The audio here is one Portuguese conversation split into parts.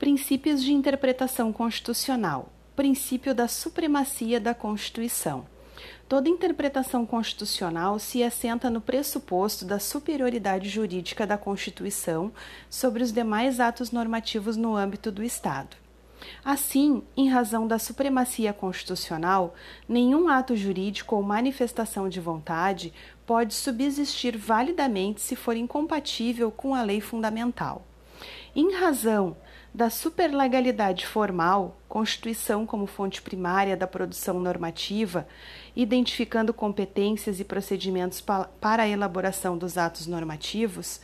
Princípios de interpretação constitucional. Princípio da supremacia da Constituição. Toda interpretação constitucional se assenta no pressuposto da superioridade jurídica da Constituição sobre os demais atos normativos no âmbito do Estado. Assim, em razão da supremacia constitucional, nenhum ato jurídico ou manifestação de vontade pode subsistir validamente se for incompatível com a lei fundamental. Em razão da superlegalidade formal, Constituição como fonte primária da produção normativa, identificando competências e procedimentos para a elaboração dos atos normativos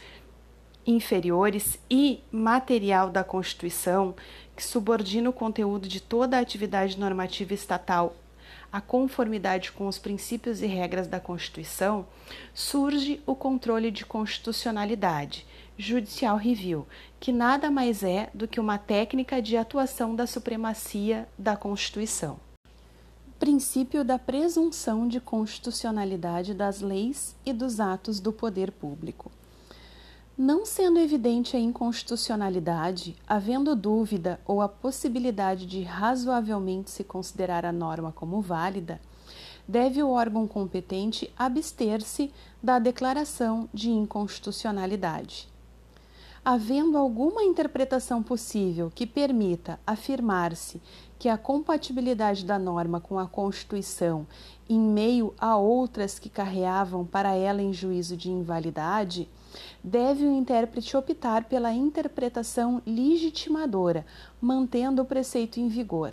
inferiores e material da Constituição, que subordina o conteúdo de toda a atividade normativa estatal à conformidade com os princípios e regras da Constituição, surge o controle de constitucionalidade Judicial Review, que nada mais é do que uma técnica de atuação da supremacia da Constituição. Princípio da presunção de constitucionalidade das leis e dos atos do poder público. Não sendo evidente a inconstitucionalidade, havendo dúvida ou a possibilidade de razoavelmente se considerar a norma como válida, deve o órgão competente abster-se da declaração de inconstitucionalidade. Havendo alguma interpretação possível que permita afirmar-se que a compatibilidade da norma com a Constituição, em meio a outras que carreavam para ela em juízo de invalidade, deve o intérprete optar pela interpretação legitimadora, mantendo o preceito em vigor.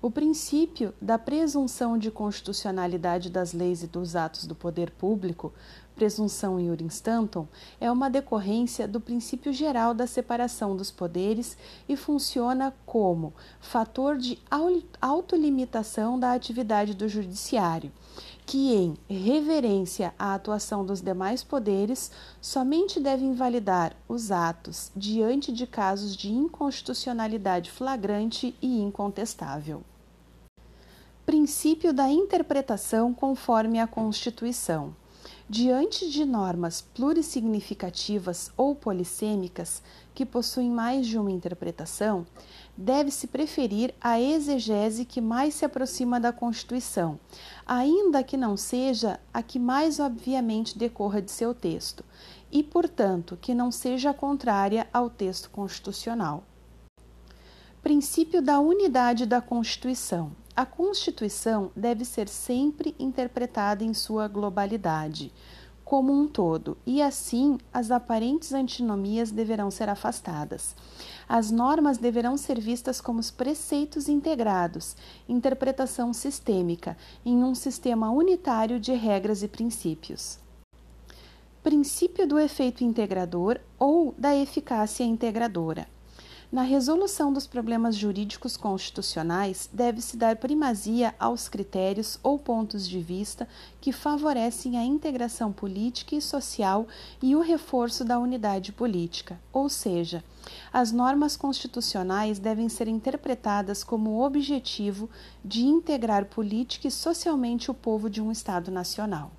O princípio da presunção de constitucionalidade das leis e dos atos do poder público presunção iure instantum, é uma decorrência do princípio geral da separação dos poderes e funciona como fator de autolimitação da atividade do judiciário, que, em reverência à atuação dos demais poderes, somente deve invalidar os atos diante de casos de inconstitucionalidade flagrante e incontestável. Princípio da interpretação conforme a Constituição. Diante de normas plurissignificativas ou polissêmicas que possuem mais de uma interpretação, deve-se preferir a exegese que mais se aproxima da Constituição, ainda que não seja a que mais obviamente decorra de seu texto, e, portanto, que não seja contrária ao texto constitucional. Princípio da unidade da Constituição. A Constituição deve ser sempre interpretada em sua globalidade, como um todo, e assim as aparentes antinomias deverão ser afastadas. As normas deverão ser vistas como os preceitos integrados, interpretação sistêmica, em um sistema unitário de regras e princípios. Princípio do efeito integrador ou da eficácia integradora. Na resolução dos problemas jurídicos constitucionais, deve-se dar primazia aos critérios ou pontos de vista que favorecem a integração política e social e o reforço da unidade política, ou seja, as normas constitucionais devem ser interpretadas como o objetivo de integrar política e socialmente o povo de um Estado nacional.